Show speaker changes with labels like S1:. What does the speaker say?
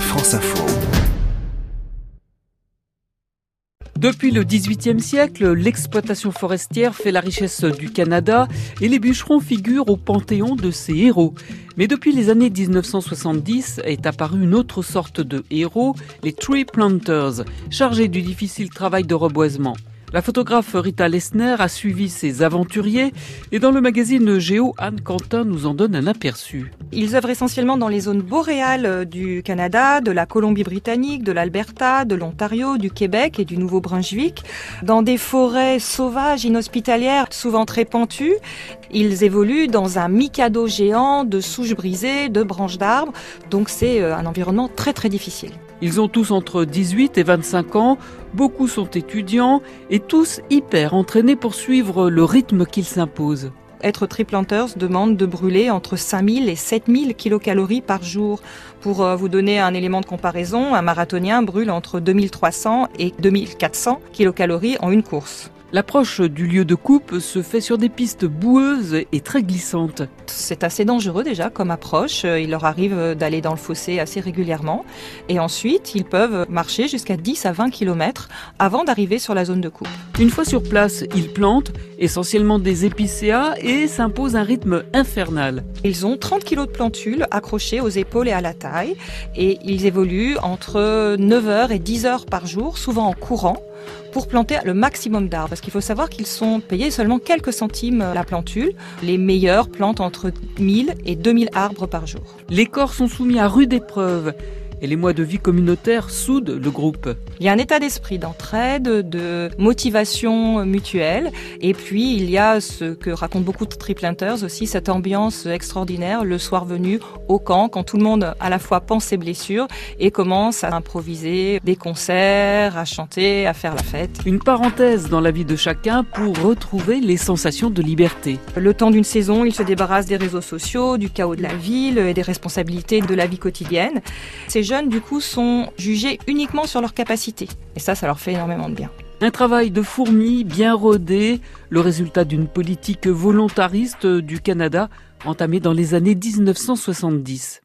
S1: France Info.
S2: Depuis le XVIIIe siècle, l'exploitation forestière fait la richesse du Canada et les bûcherons figurent au panthéon de ces héros. Mais depuis les années 1970 est apparue une autre sorte de héros, les tree planters, chargés du difficile travail de reboisement. La photographe Rita Lessner a suivi ces aventuriers et dans le magazine Géo, Anne Quentin nous en donne un aperçu.
S3: Ils œuvrent essentiellement dans les zones boréales euh, du Canada, de la Colombie-Britannique, de l'Alberta, de l'Ontario, du Québec et du Nouveau-Brunswick, dans des forêts sauvages, inhospitalières, souvent très pentues. Ils évoluent dans un mikado géant de souches brisées, de branches d'arbres, donc c'est euh, un environnement très très difficile.
S2: Ils ont tous entre 18 et 25 ans, beaucoup sont étudiants et tous hyper entraînés pour suivre le rythme qu'ils s'imposent.
S3: Être triplanters demande de brûler entre 5000 et 7000 kilocalories par jour. Pour euh, vous donner un élément de comparaison, un marathonien brûle entre 2300 et 2400 kilocalories en une course.
S2: L'approche du lieu de coupe se fait sur des pistes boueuses et très glissantes.
S3: C'est assez dangereux déjà comme approche. Il leur arrive d'aller dans le fossé assez régulièrement. Et ensuite, ils peuvent marcher jusqu'à 10 à 20 km avant d'arriver sur la zone de coupe.
S2: Une fois sur place, ils plantent essentiellement des épicéas et s'imposent un rythme infernal.
S3: Ils ont 30 kg de plantules accrochées aux épaules et à la taille. Et ils évoluent entre 9h et 10 heures par jour, souvent en courant pour planter le maximum d'arbres. Parce qu'il faut savoir qu'ils sont payés seulement quelques centimes la plantule. Les meilleurs plantent entre 1000 et 2000 arbres par jour.
S2: Les corps sont soumis à rude épreuve et les mois de vie communautaire soudent le groupe.
S3: Il y a un état d'esprit d'entraide, de motivation mutuelle, et puis il y a ce que racontent beaucoup de triplanters aussi, cette ambiance extraordinaire le soir venu au camp, quand tout le monde à la fois pense ses blessures et commence à improviser des concerts, à chanter, à faire la fête.
S2: Une parenthèse dans la vie de chacun pour retrouver les sensations de liberté.
S3: Le temps d'une saison, ils se débarrassent des réseaux sociaux, du chaos de la ville et des responsabilités de la vie quotidienne. Ces jeunes, du coup, sont jugés uniquement sur leur capacité. Et ça, ça leur fait énormément de bien.
S2: Un travail de fourmi bien rodé, le résultat d'une politique volontariste du Canada entamée dans les années 1970.